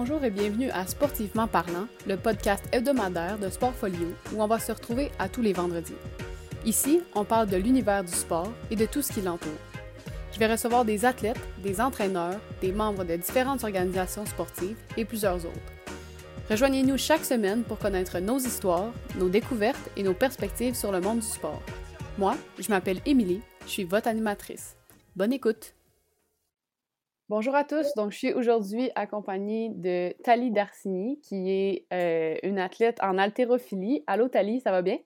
Bonjour et bienvenue à Sportivement parlant, le podcast hebdomadaire de Sportfolio où on va se retrouver à tous les vendredis. Ici, on parle de l'univers du sport et de tout ce qui l'entoure. Je vais recevoir des athlètes, des entraîneurs, des membres de différentes organisations sportives et plusieurs autres. Rejoignez-nous chaque semaine pour connaître nos histoires, nos découvertes et nos perspectives sur le monde du sport. Moi, je m'appelle Émilie, je suis votre animatrice. Bonne écoute! Bonjour à tous. Donc, je suis aujourd'hui accompagnée de Tali Darcini, qui est euh, une athlète en haltérophilie. Allô, Tali, ça va bien?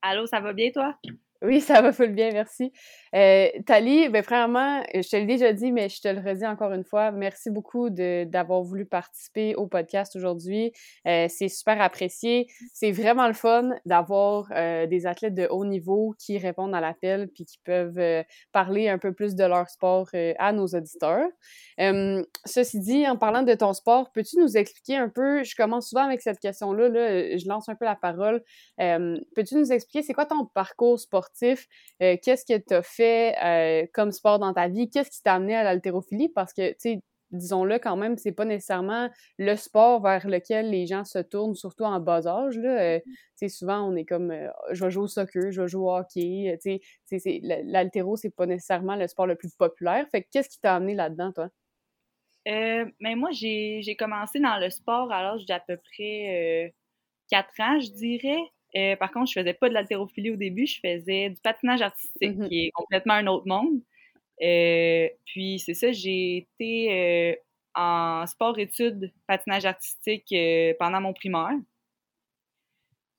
Allô, ça va bien, toi? Oui, ça va full bien, merci. Euh, Tali, ben, vraiment, je te l'ai déjà dit, mais je te le redis encore une fois, merci beaucoup d'avoir voulu participer au podcast aujourd'hui. Euh, c'est super apprécié. C'est vraiment le fun d'avoir euh, des athlètes de haut niveau qui répondent à l'appel puis qui peuvent euh, parler un peu plus de leur sport euh, à nos auditeurs. ceci dit, en parlant de ton sport, peux-tu nous expliquer un peu, je commence souvent avec cette question-là, là, je lance un peu la parole. peux-tu nous expliquer c'est quoi ton parcours sportif? Euh, qu'est-ce que tu as fait euh, comme sport dans ta vie? Qu'est-ce qui t'a amené à l'haltérophilie? Parce que, tu sais, disons-le quand même, c'est pas nécessairement le sport vers lequel les gens se tournent, surtout en bas âge. Là. Euh, mm-hmm. souvent, on est comme je vais jouer au soccer, je vais jouer au hockey. L'haltéro, c'est pas nécessairement le sport le plus populaire. Fait qu'est-ce qui t'a amené là-dedans, toi? mais moi, j'ai commencé dans le sport à l'âge d'à peu près 4 ans, je dirais. Euh, par contre, je faisais pas de l'haltérophilie au début, je faisais du patinage artistique, mm-hmm. qui est complètement un autre monde. Euh, puis c'est ça, j'ai été euh, en sport-études patinage artistique pendant mon primaire.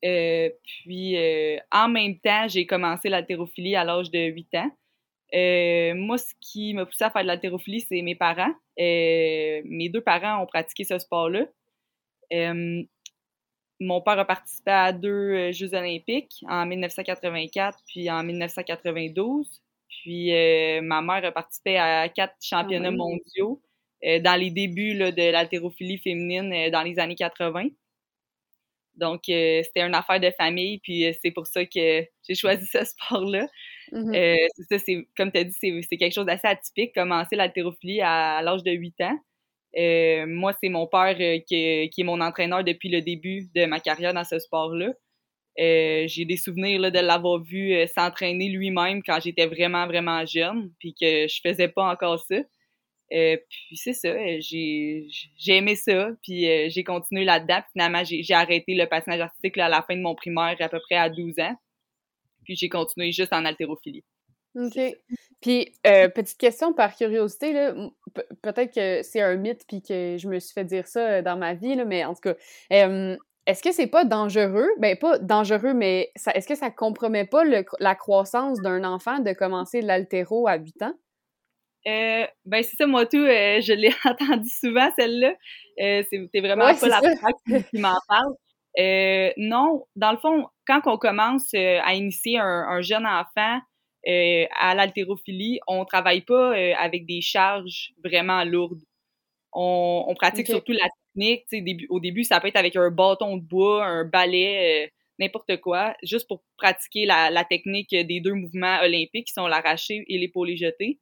puis en même temps, j'ai commencé l'haltérophilie à l'âge de 8 ans. moi, ce qui m'a poussé à faire de l'haltérophilie, c'est mes parents. mes deux parents ont pratiqué ce sport-là mon père a participé à deux euh, Jeux olympiques en 1984 puis en 1992. Puis euh, ma mère a participé à quatre championnats ah mondiaux euh, dans les débuts de l'haltérophilie féminine dans les années 80. Donc, c'était une affaire de famille, puis c'est pour ça que j'ai choisi ce sport-là. Mm-hmm. c'est ça, comme tu as dit, c'est quelque chose d'assez atypique, commencer l'haltérophilie à l'âge de 8 ans. Euh, moi, c'est mon père euh, qui, qui, est, mon entraîneur depuis le début de ma carrière dans ce sport-là. Euh, j'ai des souvenirs là, de l'avoir vu s'entraîner lui-même quand j'étais vraiment, vraiment jeune, puis que je faisais pas encore ça. puis c'est ça, j'ai aimé ça, puis j'ai continué là-dedans. Finalement, j'ai arrêté le patinage artistique à la fin de mon primaire, à peu près à 12 ans. Puis j'ai continué juste en haltérophilie. OK. Puis, euh, petite question par curiosité, là, peut-être que c'est un mythe puis que je me suis fait dire ça euh, dans ma vie, là, mais en tout cas, est-ce que c'est pas dangereux? Ben, pas dangereux, mais est-ce que ça compromet pas la croissance d'un enfant de commencer l'altéro à 8 ans? Euh, ben, c'est ça, moi tout, je l'ai entendu souvent, celle-là. c'est vraiment pas la pratique qui m'en parle. non, dans le fond, quand on commence à initier un jeune enfant, euh, à l'haltérophilie, on travaille pas euh, avec des charges vraiment lourdes. On, on pratique surtout la technique. Début, au début, ça peut être avec un bâton de bois, un balai, euh, n'importe quoi, juste pour pratiquer la, la, technique des deux mouvements olympiques qui sont l'arraché et l'épaulé jeté.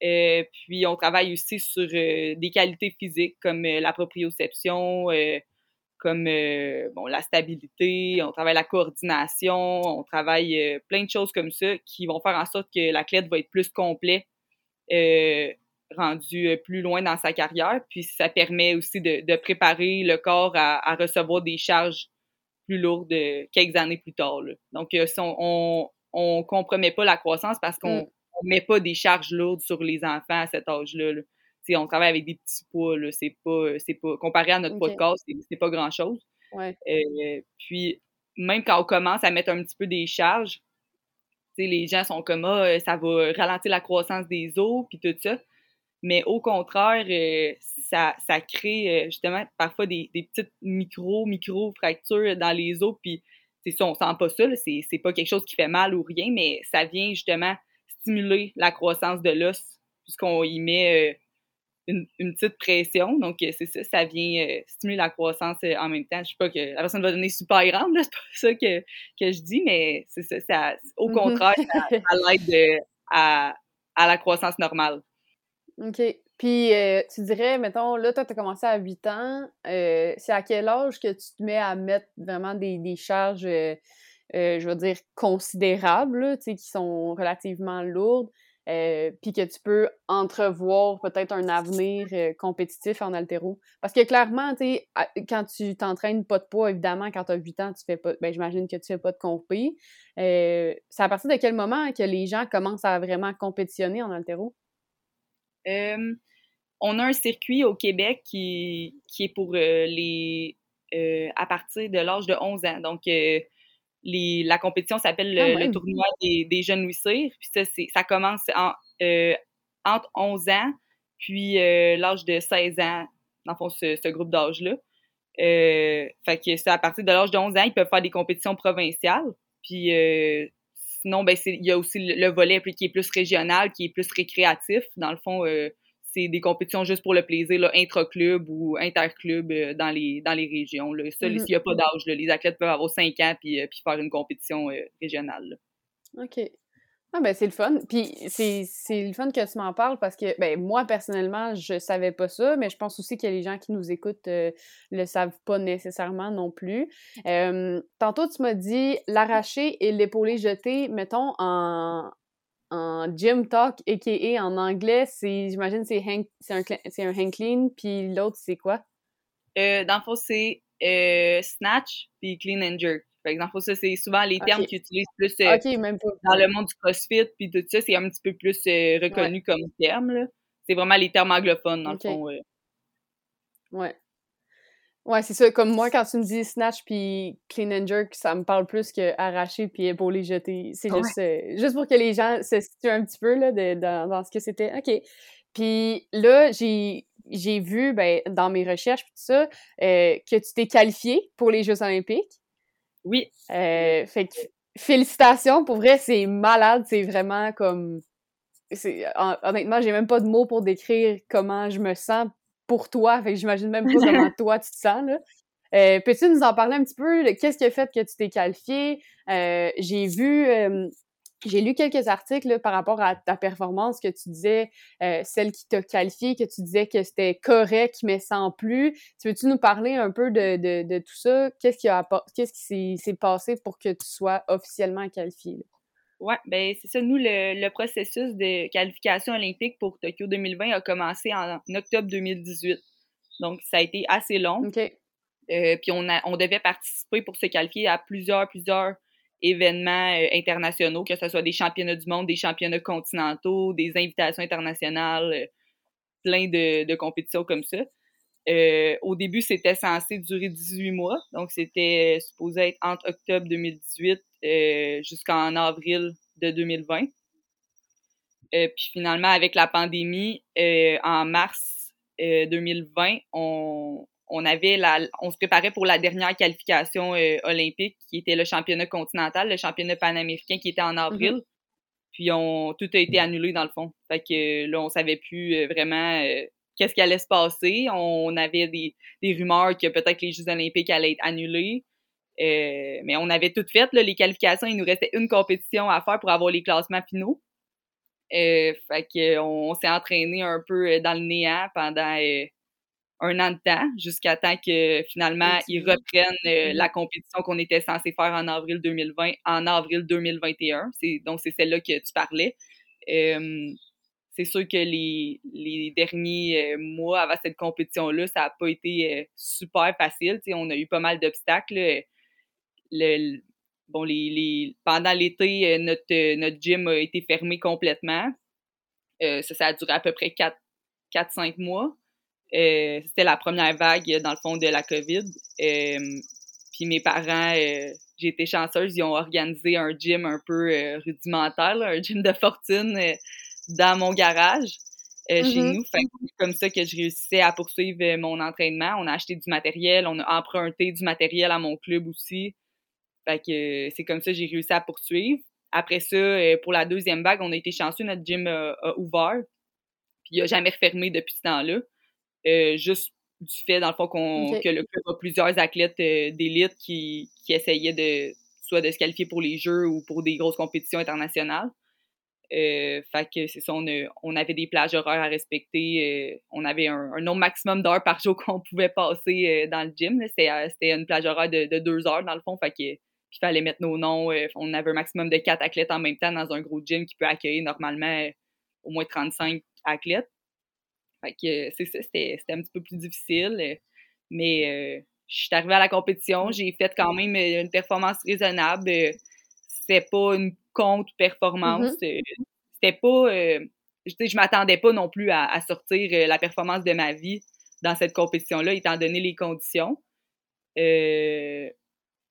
puis on travaille aussi sur des qualités physiques comme la proprioception, comme euh, bon, la stabilité, on travaille la coordination, on travaille euh, plein de choses comme ça qui vont faire en sorte que l'athlète va être plus complet, euh, rendu plus loin dans sa carrière. Puis ça permet aussi de, de préparer le corps à, à, recevoir des charges plus lourdes quelques années plus tard. Là. Donc, on, on, compromet pas la croissance parce qu'on mm. met pas des charges lourdes sur les enfants à cet âge-là. là on travaille avec des petits poids, c'est pas, c'est pas, comparé à notre podcast, c'est pas grand chose. Euh, puis, même quand on commence à mettre un petit peu des charges, les gens sont comme, ah, euh, ça va ralentir la croissance des os, puis tout ça. Mais au contraire, euh, ça, ça crée justement parfois des, petites micro, micro fractures dans les os, puis c'est ça, on sent pas ça, c'est pas quelque chose qui fait mal ou rien, mais ça vient justement stimuler la croissance de l'os, puisqu'on y met une, petite pression. Donc, euh, c'est ça, ça vient euh, stimuler la croissance euh, en même temps. Je sais pas que la personne va donner super grande, c'est pas ça que, que je dis, mais c'est ça, ça, au mm-hmm. contraire, ça, l'aide à, à, la croissance normale. OK. Puis, euh, tu dirais, mettons, là, toi, tu as commencé à 8 ans. C'est à quel âge que tu te mets à mettre vraiment des, des charges, je veux dire, considérables, qui sont relativement lourdes, puis que tu peux entrevoir peut-être un avenir compétitif en altéro? Parce que clairement, tu quand tu t'entraînes pas de poids, évidemment, quand tu as 8 ans, tu fais pas, ben, j'imagine que tu fais pas de compé. c'est à partir de quel moment que les gens commencent à vraiment compétitionner en altéro? on a un circuit au Québec qui, qui est pour euh, les euh, à partir de l'âge de 11 ans. Donc, euh, les, la compétition s'appelle le, ah, tournoi des, des jeunes Louis Puis ça, ça commence en, entre 11 ans puis l'âge de 16 ans, dans fond, ce, ce groupe d'âge-là. fait que ça, à partir de l'âge de 11 ans, ils peuvent faire des compétitions provinciales. Puis sinon, ben, il y a aussi le, le, volet qui est plus régional, qui est plus récréatif. Dans le fond, c'est des compétitions juste pour le plaisir, intra-club ou inter-club euh, dans, les, dans les régions. Là. Ça, mm-hmm. s'il n'y a pas d'âge, les athlètes peuvent avoir 5 ans puis, euh, puis faire une compétition euh, régionale. OK. Ah ben c'est le fun. Puis c'est le fun que tu m'en parles parce que ben moi personnellement, je savais pas ça, mais je pense aussi que les gens qui nous écoutent ne le savent pas nécessairement non plus. tantôt tu m'as dit l'arracher et l'épauler jeté, mettons en, en gym talk, a.k.a. en anglais, c'est, j'imagine, c'est, c'est, un, c'est un hang clean, puis l'autre, c'est quoi? Euh, dans le fond, c'est euh, snatch puis clean and jerk. Fait que dans le fond, ça, c'est souvent les termes qu'ils utilisent plus euh, dans le monde du CrossFit, puis tout ça, c'est un petit peu plus euh, reconnu comme terme, là. C'est vraiment les termes anglophones, dans le fond. Ouais. Ouais, c'est ça. Comme moi, quand tu me dis snatch puis clean and jerk, ça me parle plus que arracher puis épauler jeter. C'est juste, euh, juste pour que les gens se situent un petit peu là, de, dans, ce que c'était. OK. Puis là, j'ai j'ai vu ben, dans mes recherches tout ça euh, que tu t'es qualifié pour les Jeux olympiques. Oui. Euh, fait que félicitations, pour vrai, c'est malade, c'est vraiment comme honnêtement, j'ai même pas de mots pour décrire comment je me sens pour toi. Fait que j'imagine même pas comment toi tu te sens, là. Euh, Peux-tu nous en parler un petit peu? Qu'est-ce qui a fait que tu t'es qualifié? Euh, j'ai vu, euh, j'ai lu quelques articles par rapport à ta performance que tu disais, celle qui t'a qualifié, que tu disais que c'était correct, mais sans plus. Tu veux-tu nous parler un peu de, de, de tout ça? Qu'est-ce qui, a, qu'est-ce qui s'est passé pour que tu sois officiellement qualifié? Oui, ben c'est ça. Nous, le, processus de qualification olympique pour Tokyo 2020 a commencé en, octobre 2018. Donc, ça a été assez long. Euh, puis on, a, on devait participer pour se qualifier à plusieurs, plusieurs événements euh, internationaux, que ce soit des championnats du monde, des championnats continentaux, des invitations internationales, euh, plein de, de, compétitions comme ça. au début, c'était censé durer 18 mois, donc c'était supposé être entre octobre 2018 euh, jusqu'en avril de 2020. Euh, puis finalement, avec la pandémie, euh, en mars 2020, on, on, avait la, on se préparait pour la dernière qualification olympique, qui était le championnat continental, le championnat panaméricain qui était en avril. Mm-hmm. Puis on, tout a été annulé dans le fond. Fait que là, on savait plus vraiment qu'est-ce qui allait se passer. On avait des, des rumeurs que peut-être les Jeux olympiques allaient être annulés. Euh, mais on avait tout fait, là, les qualifications, il nous restait une compétition à faire pour avoir les classements finaux. Euh, fait qu'on on, s'est entraîné un peu euh, dans le néant pendant euh, un an de temps, jusqu'à temps que finalement ils reprennent mm-hmm. la compétition qu'on était censé faire en avril 2020 en avril 2021. C'est, donc c'est celle-là que tu parlais. c'est sûr que les, les derniers mois avant cette compétition-là, ça n'a pas été super facile. on a eu pas mal d'obstacles le, bon, les, les, pendant l'été, euh, notre, euh, notre gym a été fermé complètement. Euh, ça, ça a duré à peu près 4-5 mois. Euh, C'était la première vague, dans le fond, de la COVID. Euh, puis mes parents, j'ai été chanceuse, ils ont organisé un gym un peu rudimentaire, un gym de fortune dans mon garage. chez mm-hmm. nous. c'est comme ça que je réussissais à poursuivre mon entraînement. On a acheté du matériel, on a emprunté du matériel à mon club aussi. Fait que c'est comme ça que j'ai réussi à poursuivre. Après ça, euh, pour la deuxième vague, on a été chanceux, notre gym a, ouvert. Puis il n'a jamais refermé depuis ce temps-là. Euh, juste du fait, dans le fond, qu'on, que le club a plusieurs athlètes euh, d'élite qui, qui essayaient de soit de se qualifier pour les Jeux ou pour des grosses compétitions internationales. Euh, fait que c'est ça, on, avait des plages horaires à respecter. Euh, on avait un, nombre maximum d'heures par jour qu'on pouvait passer euh, dans le gym. C'était une plage horaire de, deux heures dans le fond. Fait que il fallait mettre nos noms. on avait un maximum de quatre athlètes en même temps dans un gros gym qui peut accueillir normalement au moins 35 athlètes. Fait que c'est ça, c'était un petit peu plus difficile. Mais je suis arrivée à la compétition, j'ai fait quand même une performance raisonnable. C'était pas une contre-performance. Mm-hmm. C'était pas. Euh, je m'attendais pas non plus à, sortir euh, la performance de ma vie dans cette compétition-là, étant donné les conditions. Euh,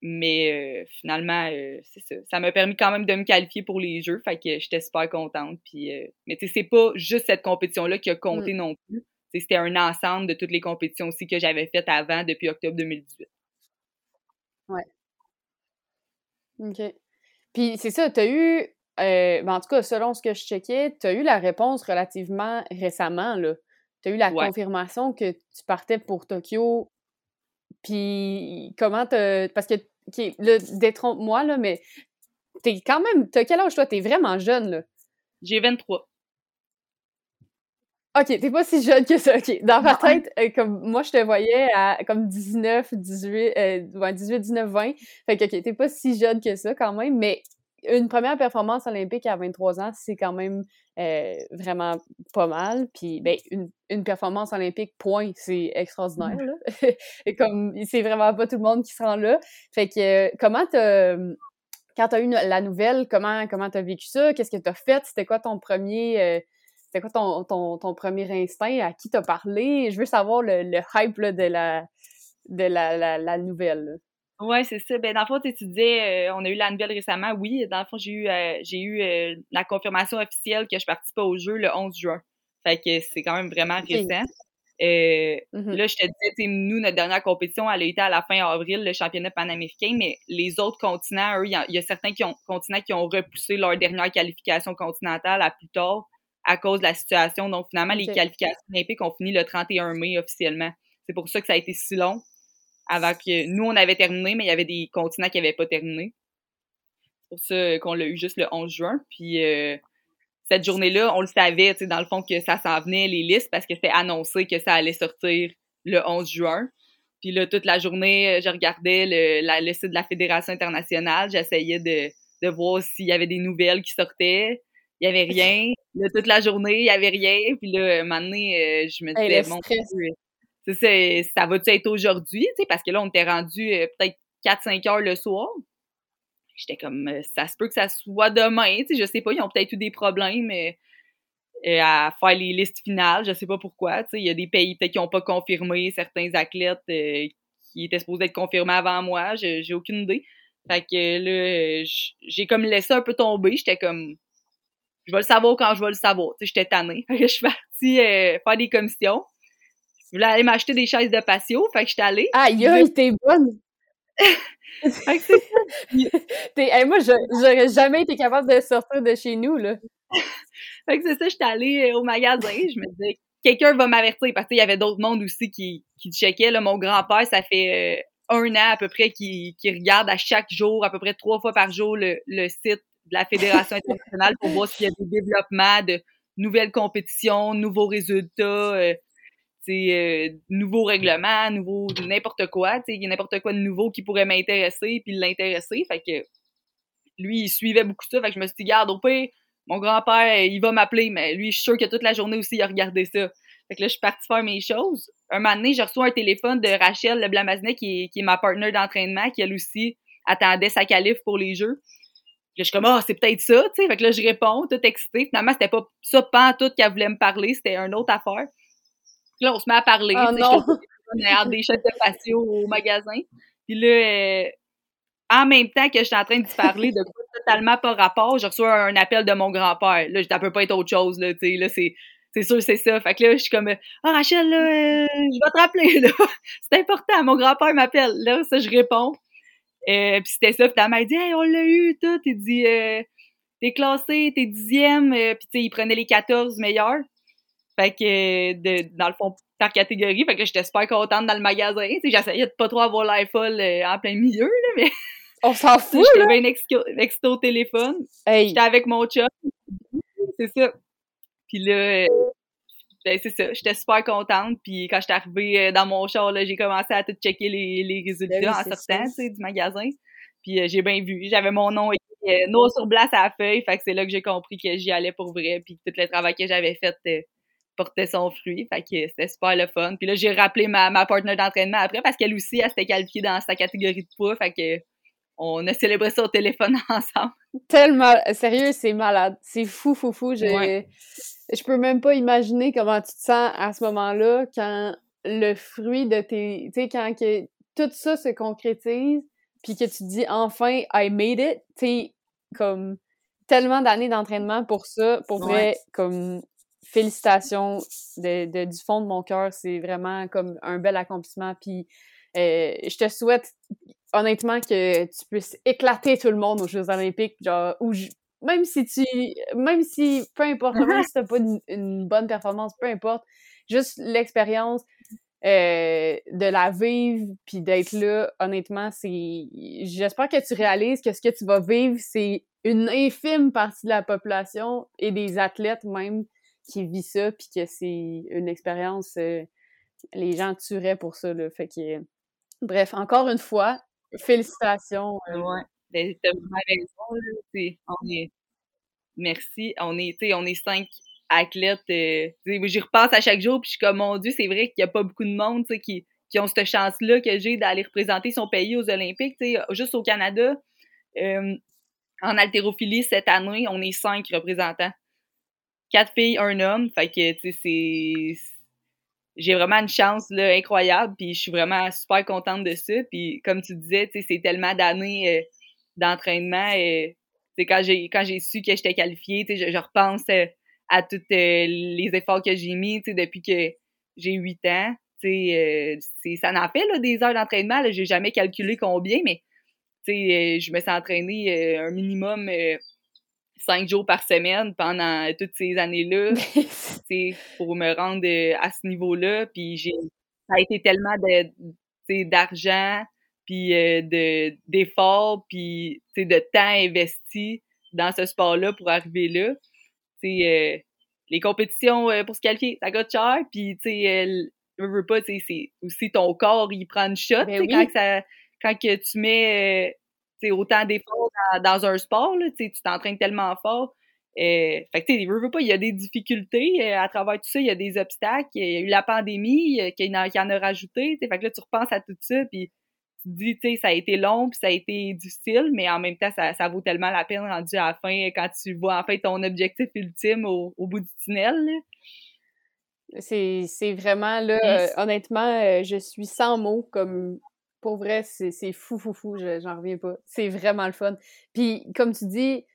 mais finalement, c'est ça. Ça m'a permis quand même de me qualifier pour les Jeux, fait que j'étais super contente. Puis, mais c'est pas juste cette compétition-là qui a compté mm. non plus. C'était un ensemble de toutes les compétitions aussi que j'avais faites avant, depuis octobre 2018. Ouais. OK. Puis c'est ça, tu as eu, euh, ben, en tout cas, selon ce que je checkais, tu as eu la réponse relativement récemment. Tu as eu la confirmation que tu partais pour Tokyo. Puis comment te. Parce que, le détrompe-moi, là, mais t'es quand même. T'as quel âge, toi? T'es vraiment jeune, là. J'ai 23. OK, t'es pas si jeune que ça. OK. Dans ma tête, euh, comme moi, je te voyais à comme 19, 18, euh, 18, 19, 20. Fait que, OK, t'es pas si jeune que ça quand même, mais une première performance olympique à 23 ans, c'est quand même euh, vraiment pas mal. Puis, ben, une, une performance olympique, point, c'est extraordinaire, là. Et comme, c'est vraiment pas tout le monde qui se rend là. Fait que, comment t'as quand tu as eu la nouvelle, comment comment as vécu ça? Qu'est-ce que tu as fait? C'était quoi ton premier euh, c'était quoi ton, ton, premier instinct? À qui t'as parlé? Je veux savoir le, hype de, la, de la, la, nouvelle. Oui, c'est ça. Ben, dans le fond, tu disais, euh, on a eu la nouvelle récemment. Oui, dans le fond, j'ai eu, euh, j'ai eu euh, la confirmation officielle que je participais au jeu le 11 juin. Fait que c'est quand même vraiment récent. Mm-hmm. Là, je te disais, nous, notre dernière compétition, elle a été à la fin avril, le championnat panaméricain, mais les autres continents, eux, il y, y, a certains qui ont, continents qui ont repoussé leur dernière qualification continentale à plus tard à cause de la situation. Donc, finalement, les qualifications olympiques ont fini le 31 mai officiellement. C'est pour ça que ça a été si long avant que nous, on avait terminé, mais il y avait des continents qui n'avaient pas terminé. C'est pour ça qu'on l'a eu juste le 11 juin. Puis, euh, cette journée-là, on le savait, dans le fond, que ça s'en venait, les listes, parce que c'était annoncé que ça allait sortir le 11 juin. Puis là, toute la journée, je regardais le, la, le site de la Fédération internationale. J'essayais de, de voir s'il y avait des nouvelles qui sortaient il y avait rien. Là, toute la journée, il y avait rien. Puis là, un moment donné, euh, je me disais, bon, c'est ça, va-tu être aujourd'hui? Parce que là, on était rendu euh, peut-être 4-5 heures le soir. J'étais comme, euh, ça se peut que ça soit demain. je sais pas, ils ont peut-être eu des problèmes à faire les listes finales. Je sais pas pourquoi. Il y a des pays peut-être qui n'ont pas confirmé certains athlètes qui étaient supposés être confirmés avant moi. J'ai aucune idée. Fait que là, j'ai comme laissé un peu tomber. J'étais comme, je vais le savoir quand je vais le savoir. J'étais tannée. je suis partie euh, faire des commissions. Je voulais aller m'acheter des chaises de patio. Fait que j'étais allée. Aïe, aïe, t'es bonne! fait que c'est ça. moi, j'aurais jamais été capable de sortir de chez nous, là. fait que c'est ça, j'étais allée euh, au magasin. Je me disais, quelqu'un va m'avertir. Parce qu'il y avait d'autres mondes aussi qui, qui checkaient. Là. Mon grand-père, ça fait euh, un an à peu près qui, qui regarde à chaque jour, à peu près trois fois par jour, le, le site de la Fédération internationale pour voir s'il y a des développements de nouvelles compétitions, nouveaux résultats, euh, euh, nouveaux règlements, nouveaux n'importe quoi. Il y a n'importe quoi de nouveau qui pourrait m'intéresser puis l'intéresser. Fait que lui, il suivait beaucoup ça. Fait que je me suis dit, garde, au pire, mon grand-père, il va m'appeler, mais lui, je suis sûr que toute la journée aussi, il a regardé ça. Fait que là, je suis partie faire mes choses. Un moment donné, je reçois un téléphone de Rachel Le qui qui est ma partenaire d'entraînement, qui elle aussi attendait sa qualif pour les Jeux je suis comme, ah, c'est peut-être ça, tu sais. Fait que là, je réponds, tout excité. Finalement, c'était pas ça, pas tout qu'elle voulait me parler, c'était une autre affaire. Là, on se met à parler. Oh non! On des chefs de patio au magasin. Puis là, euh, en même temps que j'étais en train de parler de quoi totalement pas rapport, je reçois un appel de mon grand-père. Là, ça peut pas être autre chose, là, tu sais. Là, c'est c'est sûr, c'est ça. Fait que là, je suis comme, ah, oh, Rachel, là, euh, je vais te rappeler, là. c'est important, mon grand-père m'appelle. Là, ça, je réponds. Euh, puis c'était ça, puis ta mère dit Hey, on l'a eu, tout. Il dit euh, T'es classé, t'es dixième. Euh, puis tu sais, il prenait les 14 meilleurs. Fait que, de, dans le fond, par catégorie. Fait que j'étais super contente dans le magasin. Tu sais, j'essayais de pas trop avoir l'iPhone en plein milieu, là, mais. On s'en fout, J'étais bien excité au téléphone. J'étais avec mon chum. c'est ça. Puis là, ben, c'est ça, j'étais super contente. Puis quand j'étais arrivée dans mon char, j'ai commencé à tout checker les, les résultats ben en sortant du magasin. Puis j'ai bien vu. J'avais mon nom écrit noir sur blanc à la feuille. Fait que c'est là que j'ai compris que j'y allais pour vrai. Puis tout le travail que j'avais fait portait son fruit. Fait que c'était super le fun. Puis là, j'ai rappelé ma, ma partenaire d'entraînement après parce qu'elle aussi, elle s'était qualifiée dans sa catégorie de poids. Fait que on a célébré ça au téléphone ensemble. Tellement, sérieux, c'est malade. C'est fou, fou, fou. Je, je peux même pas imaginer comment tu te sens à ce moment-là quand le fruit de tes, tu sais, quand que tout ça se concrétise, puis que tu te dis enfin, I made it, tu sais, comme tellement d'années d'entraînement pour ça, pour vrai, comme félicitations de, du fond de mon cœur. C'est vraiment comme un bel accomplissement. Puis euh, je te souhaite honnêtement que tu puisses éclater tout le monde aux Jeux Olympiques, genre, ou même si tu, même si, peu importe, même si t'as pas une, bonne performance, peu importe, juste l'expérience euh, de la vivre puis d'être là, honnêtement, c'est, j'espère que tu réalises que ce que tu vas vivre, c'est une infime partie de la population et des athlètes même qui vit ça, puis que c'est une expérience, euh, les gens tueraient pour ça, là. Fait que, bref, encore une fois, félicitations. Euh. Ouais, ben, raison, là, on est, merci, on est, on est cinq athlètes, euh, j'y repasse à chaque jour, puis je suis comme, mon Dieu, c'est vrai qu'il y a pas beaucoup de monde, qui, qui ont cette chance-là que j'ai d'aller représenter son pays aux Olympiques, juste au Canada, en haltérophilie, cette année, on est cinq représentants quatre filles, un homme. Fait que, tu sais, c'est. J'ai vraiment une chance là, incroyable, puis je suis vraiment super contente de ça. Puis comme tu disais, tu sais, c'est tellement d'années euh, d'entraînement. Euh, quand j'ai quand j'ai su que j'étais qualifiée, sais, je, repense euh, à tous les efforts que j'ai mis, depuis que j'ai huit ans. Tu sais, ça en fait là, des heures d'entraînement. J'ai jamais calculé combien, mais je me suis entraînée un minimum cinq jours par semaine pendant toutes ces années-là, pour me rendre euh, à ce niveau-là. Puis j'ai, ça a été tellement de, d'argent, puis euh, de, d'efforts, puis de temps investi dans ce sport-là pour arriver là. Euh, les compétitions pour se qualifier, ça coûte cher, puis tu sais, veux pas, c'est aussi ton corps, il prend une shot, ben quand, ça, quand que tu mets c'est autant d'efforts dans, un sport, là, tu t'entraînes tellement fort. Euh, fait que, tu veux, pas, il y a des difficultés euh, à travers tout ça, il y a des obstacles, il y a eu la pandémie euh, qui, en, en a rajouté, fait que là, tu repenses à tout ça, puis tu te dis, tu sais, ça a été long, puis ça a été difficile, mais en même temps, ça, ça, vaut tellement la peine rendu à la fin, quand tu vois enfin ton objectif ultime au, bout du tunnel. C'est vraiment, là, honnêtement, je suis sans mots, comme pour vrai, c'est fou, fou, fou, j'en reviens pas. C'est vraiment le fun. Puis, comme tu dis,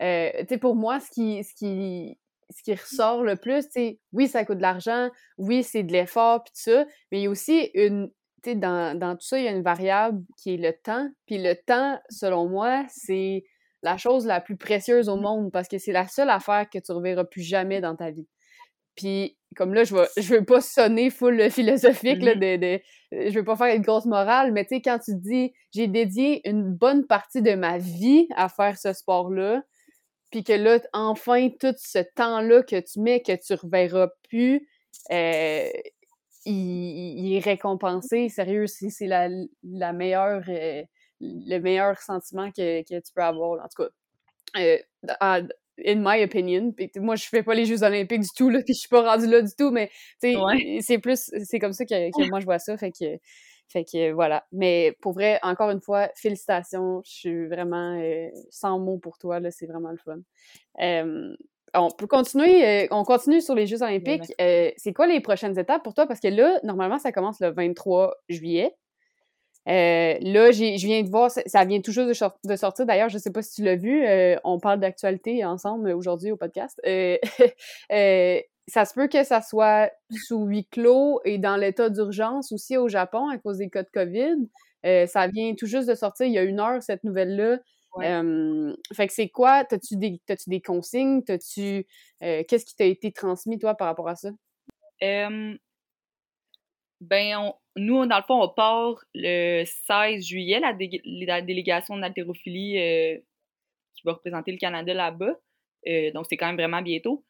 euh, tu sais, pour moi, ce qui, ce qui, ce qui ressort le plus, tu oui, ça coûte de l'argent, oui, c'est de l'effort, puis tout ça, mais il y a aussi une, tu sais, dans, dans tout ça, il y a une variable qui est le temps. Puis le temps, selon moi, c'est la chose la plus précieuse au monde parce que c'est la seule affaire que tu reverras plus jamais dans ta vie. Puis comme là, je veux, je veux pas sonner full philosophique, là, de, de, je veux pas faire une grosse morale, mais tu sais, quand tu dis j'ai dédié une bonne partie de ma vie à faire ce sport-là, puis que là, enfin, tout ce temps-là que tu mets, que tu reverras plus, euh, il, est récompensé. Sérieux, c'est la, la meilleure, euh, le meilleur sentiment que, que tu peux avoir. En tout cas, euh, in my opinion. moi, je fais pas les Jeux olympiques du tout, là, puis je suis pas rendue là du tout, mais c'est plus, c'est comme ça que, moi je vois ça, fait que, fait que voilà. Mais pour vrai, encore une fois, félicitations, je suis vraiment euh, sans mots pour toi, là, c'est vraiment le fun. on peut continuer, euh, on continue sur les Jeux olympiques. Euh, c'est quoi les prochaines étapes pour toi? Parce que là, normalement, ça commence le 23 juillet. Euh, là, je viens de voir, ça, vient tout juste de, sortir. D'ailleurs, je ne sais pas si tu l'as vu, euh, on parle d'actualité ensemble aujourd'hui au podcast. Euh, ça se peut que ça soit sous huis clos et dans l'état d'urgence aussi au Japon à cause des cas de COVID. ça vient tout juste de sortir il y a une heure, cette nouvelle-là. fait que c'est quoi? T'as-tu des, as -tu des consignes? T'as-tu, qu'est-ce qui t'a été transmis, toi, par rapport à ça? Ben, nous, dans le fond, on part le 16 juillet, la, délégation d'haltérophilie euh, qui va représenter le Canada là-bas. donc, c'est quand même vraiment bientôt.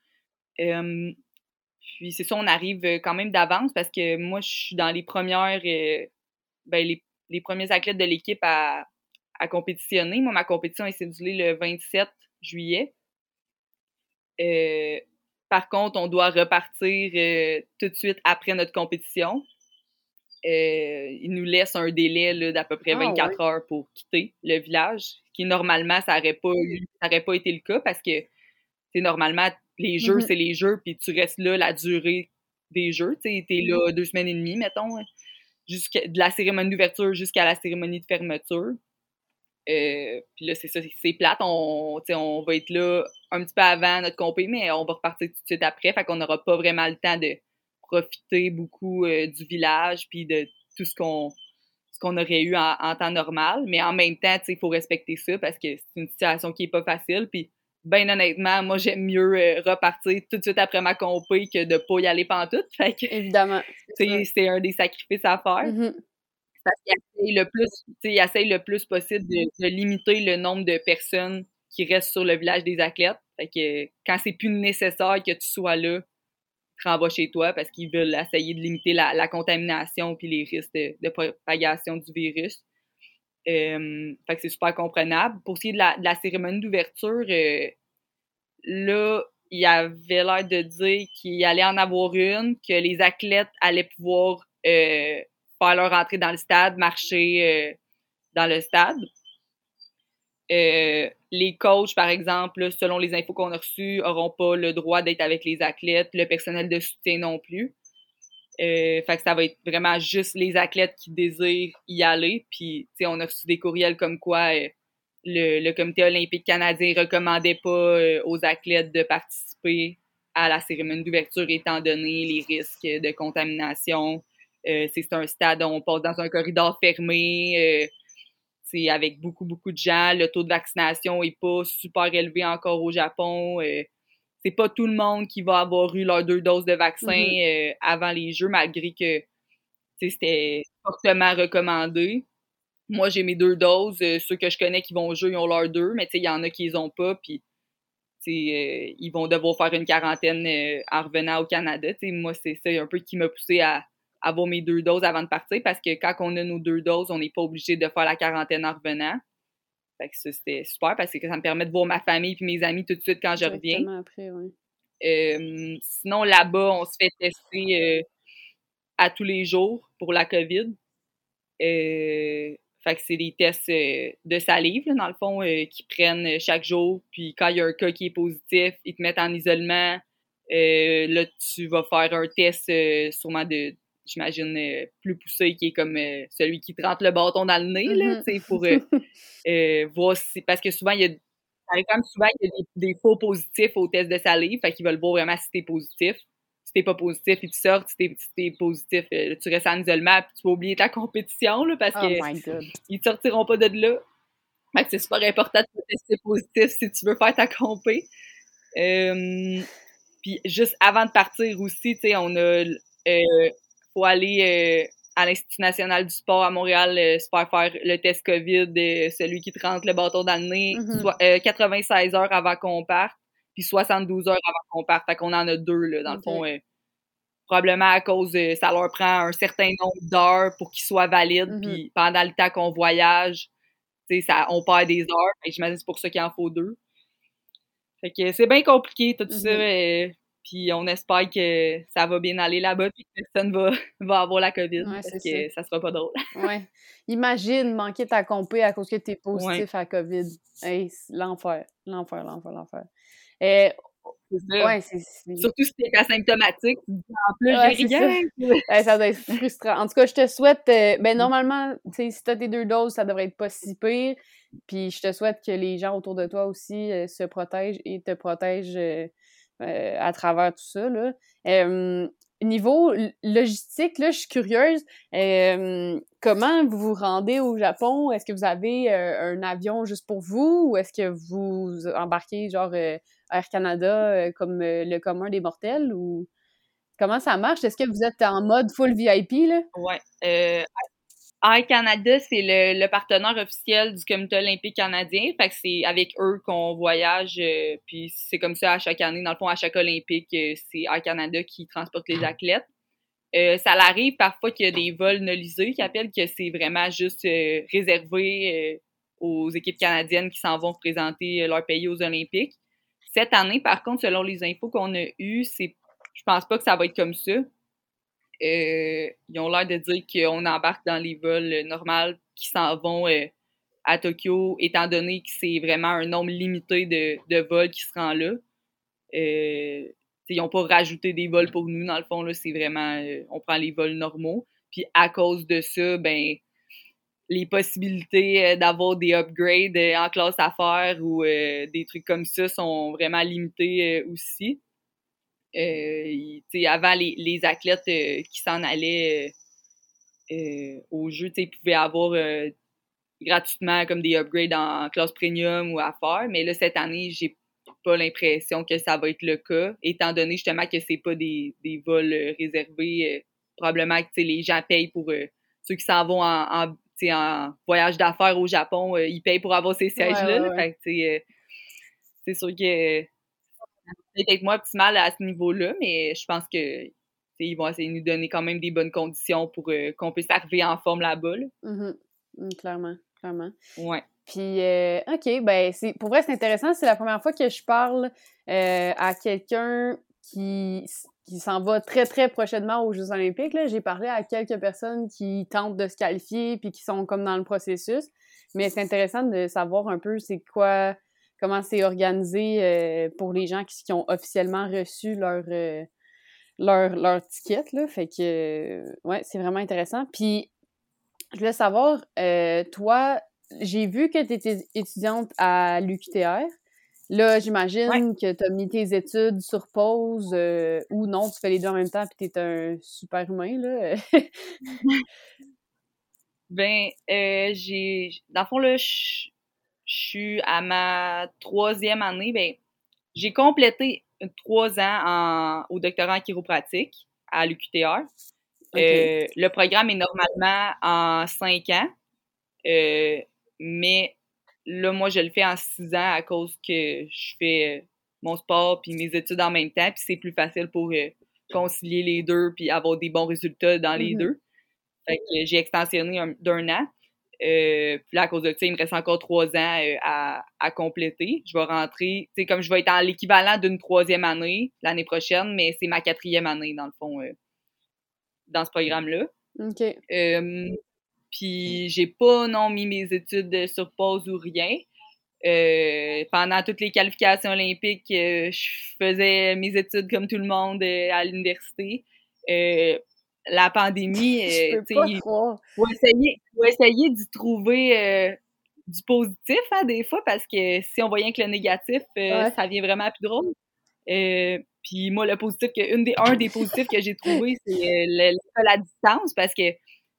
puis, c'est ça, on arrive quand même d'avance parce que moi, je suis dans les premières, ben, les, les premiers athlètes de l'équipe à, à compétitionner. Moi, ma compétition est cédulée le 27 juillet. Euh, par contre, on doit repartir euh, tout de suite après notre compétition. Euh, il nous laisse un délai d'à peu près 24 ah, heures pour quitter le village, qui normalement, ça n'aurait pas, pas été le cas parce que c'est normalement, les jeux, mm-hmm. c'est les jeux, puis tu restes là la durée des jeux. Tu es là mm-hmm. deux semaines et demie, mettons, de la cérémonie d'ouverture jusqu'à la cérémonie de fermeture. Euh, puis là, c'est ça, c'est plate. On, on va être là un petit peu avant notre compé, mais on va repartir tout de suite après. Fait qu'on n'aura pas vraiment le temps de profiter beaucoup euh, du village puis de tout ce qu'on ce qu'on aurait eu en, temps normal. Mais en même temps, il faut respecter ça parce que c'est une situation qui est pas facile. Puis, ben honnêtement, moi, j'aime mieux euh, repartir tout de suite après ma compé que de pas y aller pantoute. Fait que, Évidemment. C'est un des sacrifices à faire. Mm-hmm parce qu'il essaye le plus, il essaye le plus possible de, limiter le nombre de personnes qui restent sur le village des athlètes. Fait que quand c'est plus nécessaire que tu sois là, tu renvoies chez toi parce qu'ils veulent essayer de limiter la, contamination puis les risques de, propagation du virus. Euh, fait que c'est super comprenable. Pour ce qui est de la, cérémonie d'ouverture, euh, là, il avait l'air de dire qu'il allait en avoir une, que les athlètes allaient pouvoir euh, faire leur entrée dans le stade, marcher dans le stade. Euh, les coachs, par exemple, selon les infos qu'on a reçues, n'auront pas le droit d'être avec les athlètes, le personnel de soutien non plus. Euh, fait que ça va être vraiment juste les athlètes qui désirent y aller. Puis, on a reçu des courriels comme quoi le, le, Comité olympique canadien recommandait pas aux athlètes de participer à la cérémonie d'ouverture étant donné les risques de contamination, euh, c'est un stade où on passe dans un corridor fermé. C'est euh, avec beaucoup, beaucoup de gens. Le taux de vaccination est pas super élevé encore au Japon. Euh, c'est pas tout le monde qui va avoir eu leurs deux doses de vaccin mm-hmm. avant les Jeux, malgré que c'était fortement recommandé. Moi, j'ai mes deux doses. ceux que je connais qui vont au jeu, ils ont leurs deux, mais il y en a qui les ont pas. Puis, ils vont devoir faire une quarantaine en revenant au Canada. moi, c'est ça un peu qui m'a poussé à, avoir mes deux doses avant de partir parce que quand on a nos deux doses, on n'est pas obligé de faire la quarantaine en revenant. Fait que ça, c'était super parce que ça me permet de voir ma famille et mes amis tout de suite quand je reviens. Après, sinon, là-bas, on se fait tester euh, à tous les jours pour la COVID. Euh, fait que c'est des tests euh, de salive, dans le fond, qui prennent chaque jour. Puis quand il y a un cas qui est positif, ils te mettent en isolement. là, tu vas faire un test sûrement de, j'imagine, euh, plus poussé, qui est comme euh, celui qui te rentre le bâton dans le nez, là, mm-hmm. pour euh, voir si. Parce que souvent, il y a. souvent, il y a des, faux positifs au test de salive, fait qu'ils veulent voir vraiment si t'es positif. Si t'es pas positif, puis tu sors, si t'es, positif, tu restes en isolement, puis tu vas oublier ta compétition, là, parce oh que ils te sortiront pas de là. Fait que c'est super important de te tester positif si tu veux faire ta compé. puis juste avant de partir aussi, tu sais, on a faut aller euh, à l'Institut national du sport à Montréal euh, se faire faire le test COVID, de celui qui te rentre le bâton dans le nez, mm-hmm. soit, 96 euh, heures avant qu'on parte, puis 72 heures avant qu'on parte. Fait qu'on en a deux, là, dans le fond. probablement à cause de ça leur prend un certain nombre d'heures pour qu'ils soient valides, mm-hmm. puis pendant le temps qu'on voyage, ça, on perd des heures. J'imagine c'est pour ça qu'il en faut deux. Fait que c'est bien compliqué tout ça. Puis on espère que ça va bien aller là-bas puis que personne va, va avoir la COVID parce que ça. sera pas drôle. ouais. Imagine manquer ta compé à cause que tu es positif à COVID. Hey, l'enfer, l'enfer, l'enfer, l'enfer. Euh, ouais, Surtout si t'es asymptomatique, en plus, j'ai rien. ça doit être frustrant. En tout cas, je te souhaite. Euh, ben, normalement, si t'as tes deux doses, ça devrait être pas si pire. Puis je te souhaite que les gens autour de toi aussi euh, se protègent et te protègent euh, à travers tout ça. Là. niveau logistique, là, je suis curieuse. comment vous vous rendez au Japon? Est-ce que vous avez euh, un avion juste pour vous ou est-ce que vous embarquez genre euh, Air Canada comme le commun des mortels ou comment ça marche? Est-ce que vous êtes en mode full VIP là? Air Canada, c'est le, partenaire officiel du Comité olympique canadien. Fait que c'est avec eux qu'on voyage. Euh, puis c'est comme ça à chaque année. Dans le fond, à chaque Olympique, euh, c'est Air Canada qui transporte les athlètes. Euh, ça arrive parfois qu'il y a des vols nolisés qui appellent que c'est vraiment juste réservé aux équipes canadiennes qui s'en vont représenter leur pays aux Olympiques. Cette année, par contre, selon les infos qu'on a eues, c'est je pense pas que ça va être comme ça. Euh, ils ont l'air de dire qu'on embarque dans les vols normaux qui s'en vont euh, à Tokyo, étant donné que c'est vraiment un nombre limité de, vols qui se là. Euh, ils n'ont pas rajouté des vols pour nous, dans le fond, c'est vraiment, on prend les vols normaux. Puis à cause de ça, ben, les possibilités d'avoir des upgrades en classe affaires ou des trucs comme ça sont vraiment limitées aussi. Euh, avant, les, les athlètes euh, qui s'en allaient euh, au jeu, ils pouvaient avoir gratuitement comme des upgrades en, classe premium ou à faire. Mais là, cette année, j'ai pas l'impression que ça va être le cas, étant donné justement que c'est pas des, des vols réservés. probablement que les gens payent pour ceux qui s'en vont en, en, en voyage d'affaires au Japon, ils payent pour avoir ces sièges-là. c'est sûr que peut-être moins optimal à ce niveau-là, mais je pense que ils vont essayer de nous donner quand même des bonnes conditions pour euh, qu'on puisse arriver en forme là-bas. Mm-hmm. Mm, clairement, clairement. Ouais. Puis, euh, OK, ben, c'est, pour vrai, c'est intéressant. C'est la première fois que je parle euh, à quelqu'un qui, qui s'en va très, très prochainement aux Jeux Olympiques. Là. J'ai parlé à quelques personnes qui tentent de se qualifier puis qui sont comme dans le processus. Mais c'est intéressant de savoir un peu c'est quoi comment c'est organisé euh, pour les gens qui, ont officiellement reçu leur, euh, leur, leur ticket. Là. Fait que, euh, ouais, c'est vraiment intéressant. Puis, je voulais savoir, toi, j'ai vu que tu étais étudiante à l'UQTR. Là, j'imagine que tu as mis tes études sur pause ou non, tu fais les deux en même temps puis tu es un super humain, là. ben, j'ai. Dans le fond, là, je suis à ma troisième année. Ben, j'ai complété trois ans en, au doctorat en chiropratique à l'UQTR. Euh, le programme est normalement en cinq ans, euh, mais là, moi, je le fais en six ans à cause que je fais mon sport puis mes études en même temps, puis c'est plus facile pour euh, concilier les deux puis avoir des bons résultats dans les mm-hmm. deux. Fait que j'ai extensionné d'un an. Euh, puis là, à cause de ça, il me reste encore trois ans euh, à, à, compléter. Je vais rentrer, tu sais, comme je vais être en l'équivalent d'une troisième année l'année prochaine, mais c'est ma quatrième année, dans le fond, euh, dans ce programme-là. OK. puis j'ai pas, non, mis mes études sur pause ou rien. pendant toutes les qualifications olympiques, je faisais mes études comme tout le monde à l'université la pandémie, euh, il faut essayer, d'y trouver euh, du positif hein, des fois parce que si on voyait que le négatif, euh, ça vient vraiment plus drôle. puis moi, le positif, que, une des, un des positifs que j'ai trouvé, c'est la distance parce que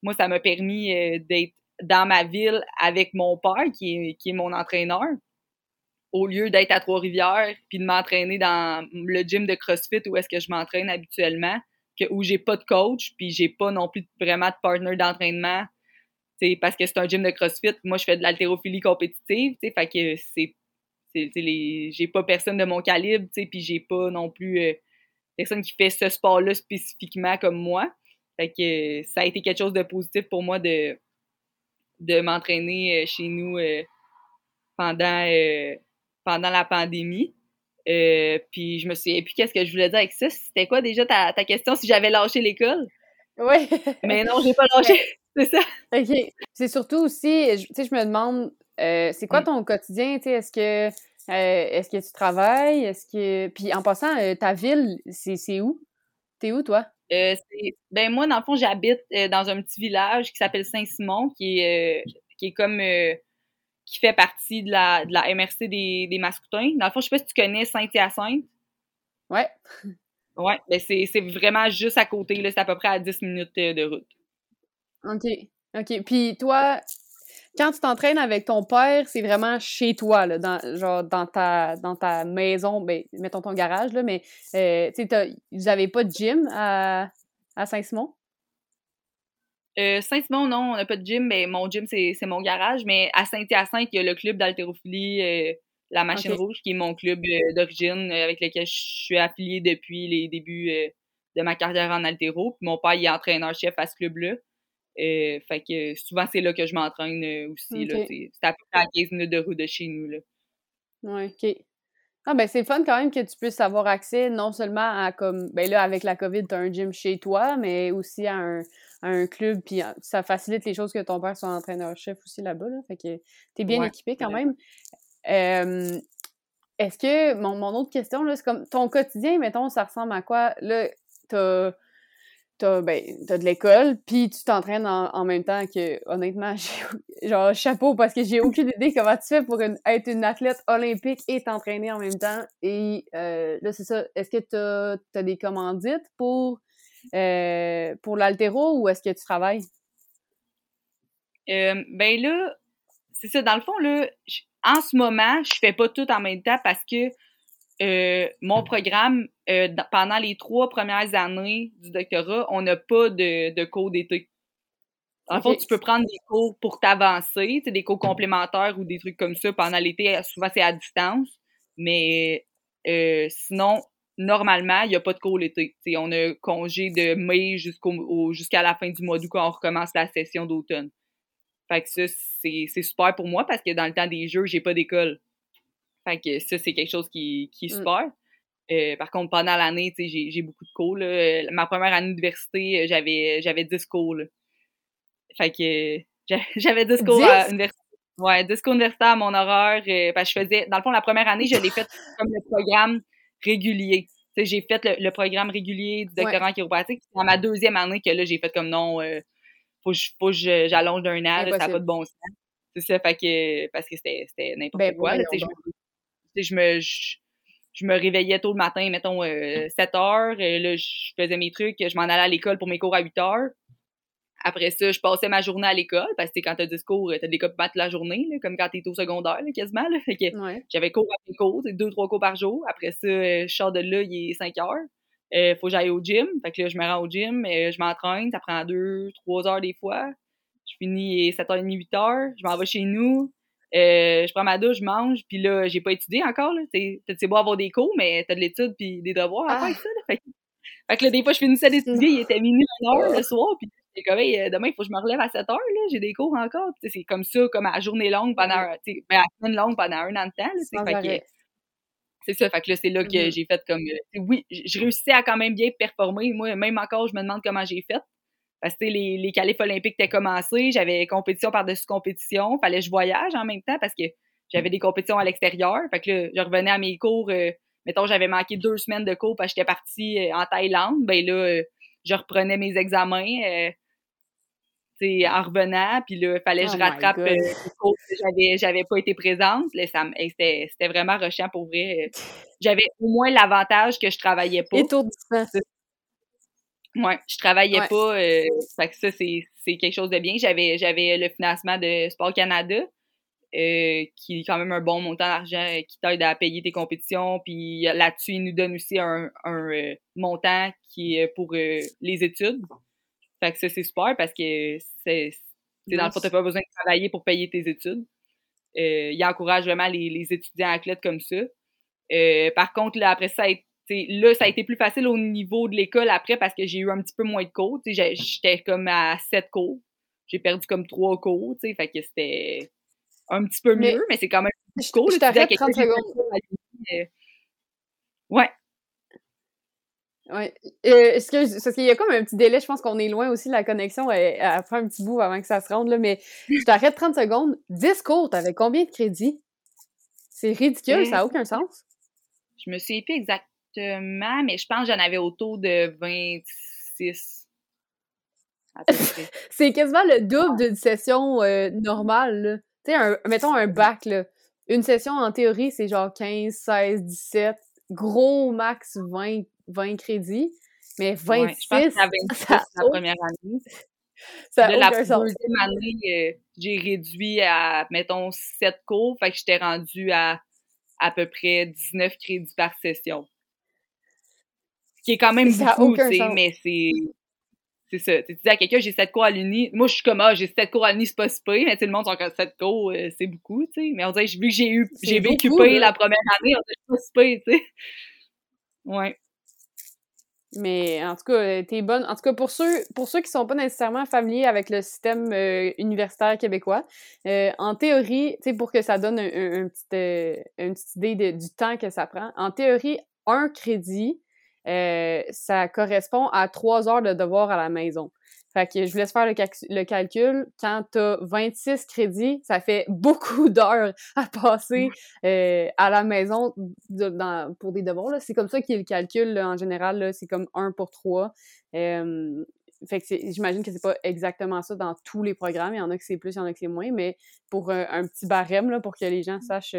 moi, ça m'a permis d'être dans ma ville avec mon père qui est, qui est mon entraîneur au lieu d'être à Trois-Rivières puis de m'entraîner dans le gym de CrossFit où est-ce que je m'entraîne habituellement où j'ai pas de coach, puis j'ai pas non plus vraiment de partner d'entraînement, parce que c'est un gym de CrossFit. Moi, je fais de l'haltérophilie compétitive, fait que c'est j'ai pas personne de mon calibre, puis j'ai pas non plus euh, personne qui fait ce sport-là spécifiquement comme moi. Que ça a été quelque chose de positif pour moi de, de m'entraîner euh, chez nous euh, pendant, pendant la pandémie. Euh, puis je me souviens plus qu'est-ce que je voulais dire avec ça. C'était quoi déjà ta, ta question si j'avais lâché l'école? Oui. Mais non, j'ai pas lâché. C'est ça. OK. C'est surtout aussi, tu sais, je me demande, euh, c'est quoi mm. ton quotidien? Tu sais, est-ce que, euh, est-ce que tu travailles? Est-ce que. Puis en passant, ta ville, c'est où? T'es où, toi? ben moi, dans le fond, j'habite dans un petit village qui s'appelle Saint-Simon, qui est, qui est comme qui fait partie de la, de la MRC des, des Mascoutins. Dans le fond, je sais pas si tu connais Saint-Hyacinthe. Ouais. Ouais, ben c'est, vraiment juste à côté, là, c'est à peu près à 10 minutes euh, de route. OK. OK. Puis toi, quand tu t'entraînes avec ton père, c'est vraiment chez toi, là, dans, genre dans ta, dans ta maison, ben, mettons ton garage, là, mais euh, tu sais, vous avez pas de gym à, à Saint-Simon? Euh, Saint-Simon, non, on n'a pas de gym, mais mon gym, c'est mon garage. Mais à Saint-Hyacinthe, il y a le club d'haltérophilie, euh, la Machine Rouge, qui est mon club euh, d'origine avec lequel je suis affiliée depuis les débuts de ma carrière en haltéro. mon père, il est entraîneur-chef à ce club-là. fait que souvent, c'est là que je m'entraîne aussi. C'est à peu près à 15 minutes de route de chez nous. Là. Ouais, OK. Ah ben c'est fun quand même que tu puisses avoir accès non seulement à comme ben là avec la COVID tu as un gym chez toi mais aussi à un, un club puis ça facilite les choses que ton père soit entraîneur chef aussi là-bas là, fait que tu es bien équipé quand même. est-ce que mon, mon autre question c'est comme ton quotidien mettons ça ressemble à quoi? Là t'as t'as ben, de l'école, puis tu t'entraînes en, même temps que, honnêtement, genre, chapeau, parce que j'ai aucune idée comment tu fais pour être une athlète olympique et t'entraîner en même temps. Et euh, là, c'est ça. Est-ce que tu as, des commandites pour, euh, pour l'altéro ou est-ce que tu travailles? Euh, ben là, c'est ça. Dans le fond, là, en ce moment, je fais pas tout en même temps parce que euh, mon programme, euh, pendant les trois premières années du doctorat, on n'a pas de, de cours d'été. En fait, tu peux prendre des cours pour t'avancer, des cours complémentaires ou des trucs comme ça pendant l'été. Souvent, c'est à distance. Mais euh, sinon, normalement, il n'y a pas de cours l'été. On a congé de mai jusqu'au jusqu'à la fin du mois d'août quand on recommence la session d'automne. Fait que ça, c'est super pour moi parce que dans le temps des jeux, j'ai pas d'école. Fait que ça, c'est quelque chose qui, qui est mmh. super. Euh, par contre, pendant l'année, j'ai beaucoup de cours. Là. Ma première année d'université, euh, j'avais j'avais 10 cours. Là. Fait que j'avais 10 cours à l'université. Ouais, 10 cours universitaires à mon horaire. Euh, parce que je faisais, dans le fond, la première année, je l'ai fait comme le programme régulier. J'ai fait le, programme régulier du doctorat en chiropratique. C'est dans ma deuxième année que là, j'ai fait comme non, euh, faut, que j'allonge d'un an, ça n'a pas de bon sens. C'est ça, fait que, parce que c'était n'importe ben, quoi. Là, je, je me, je, me réveillais tôt le matin, mettons 7 euh, heures. Et là, je faisais mes trucs. Je m'en allais à l'école pour mes cours à 8 heures. Après ça, je passais ma journée à l'école parce que quand t'as 10 cours, t'as des cours toute la journée, comme quand t'es au secondaire, quasiment. J'avais cours après cours, deux, trois cours par jour. Après ça, euh, je sors de là, il est 5 heures. Euh, faut que j'aille au gym. Fait que là, je me rends au gym, je m'entraîne, ça prend 2, 3 heures des fois. Je finis 7h30, 8h, je m'en vais chez nous. Euh, je prends ma douche, je mange, puis là, j'ai pas étudié encore. C'est beau avoir des cours, mais t'as de l'étude puis des devoirs à faire avec ça. Fait, que, là, des fois, je finissais d'étudier, il était minuit, une heure le soir, puis c'est comme, hey, demain, il faut que je me relève à 7 heures, là, j'ai des cours encore. C'est comme ça, comme à journée longue pendant, ben, à semaine longue pendant un an de temps. c'est ça, fait que là, c'est là que mm-hmm. j'ai fait comme, euh, oui, je réussissais à quand même bien performer. Moi, même encore, je me demande comment j'ai fait. Parce que les, les qualifs olympiques étaient commencés, j'avais compétition par-dessus compétition, fallait que je voyage en même temps parce que j'avais des compétitions à l'extérieur. Fait que là, je revenais à mes cours, euh, mettons, j'avais manqué deux semaines de cours parce que j'étais partie euh, en Thaïlande, ben là, euh, je reprenais mes examens en revenant, puis là, il fallait que je oh rattrape que j'avais, j'avais pas été présente. c'était, c'était vraiment rushant pour vrai. J'avais au moins l'avantage que je travaillais pas. Étourdissant. Ouais, je travaillais pas. Euh, fait que ça, c'est quelque chose de bien. J'avais j'avais le financement de Sport Canada, euh, qui est quand même un bon montant d'argent euh, qui t'aide à payer tes compétitions. Puis là-dessus, ils nous donnent aussi un, un euh, montant qui est pour les études. Fait que ça, c'est super parce que c'est dans le fond, t'as pas besoin de travailler pour payer tes études. Euh, il encourage vraiment les, les étudiants athlètes comme ça. par contre, là, après ça, là, ça a été plus facile au niveau de l'école après parce que j'ai eu un petit peu moins de cours. J'étais comme à sept cours. J'ai perdu comme trois cours, fait que c'était un petit peu mieux, mais, c'est quand même plus cool. Je t'arrête 30 secondes. Ouais. Ouais. Euh, est-ce que, parce qu'il y a comme un petit délai, je pense qu'on est loin aussi, la connexion, elle, elle fait un petit bout avant que ça se rende, là, mais je t'arrête 30 secondes. 10 cours, t'avais combien de crédits? C'est ridicule, ça n'a aucun sens. Je me suis plus exact, mais je pense que j'en avais autour de 26. c'est quasiment le double d'une session euh, normale. Tu sais, mettons un bac, là. Une session, en théorie, c'est genre 15, 16, 17, gros max 20, 20 crédits. Mais 26, je pense que ça la première année. Ça la deuxième année, euh, j'ai réduit à, mettons, 7 cours. Fait que j'étais rendue à à peu près 19 crédits par session qui est quand même beaucoup, mais c'est c'est ça. Tu dis à quelqu'un, j'ai 7 cours à l'uni. Moi, je suis comme, ah, j'ai 7 cours à l'uni, c'est pas si mais tout le monde, encore 7 cours, euh, c'est beaucoup, tu sais. Mais on dirait, vu que j'ai eu, j'ai vécu la première année, on dirait, c'est pas si tu sais. Ouais. Mais en tout cas, euh, t'es bonne. En tout cas, pour ceux, pour ceux qui sont pas nécessairement familiers avec le système euh, universitaire québécois, en théorie, pour que ça donne un, petit, une petite idée du temps que ça prend, en théorie, un crédit, euh, ça correspond à trois heures de devoir à la maison. Fait que je vous laisse faire le, calcul. Quand tu as 26 crédits, ça fait beaucoup d'heures à passer euh, à la maison pour des devoirs. C'est comme ça qu'il le calcul en général. C'est comme un pour trois. Euh, fait que j'imagine que c'est pas exactement ça dans tous les programmes. Il y en a que c'est plus, il y en a que c'est moins, mais pour un, petit barème, là, pour que les gens sachent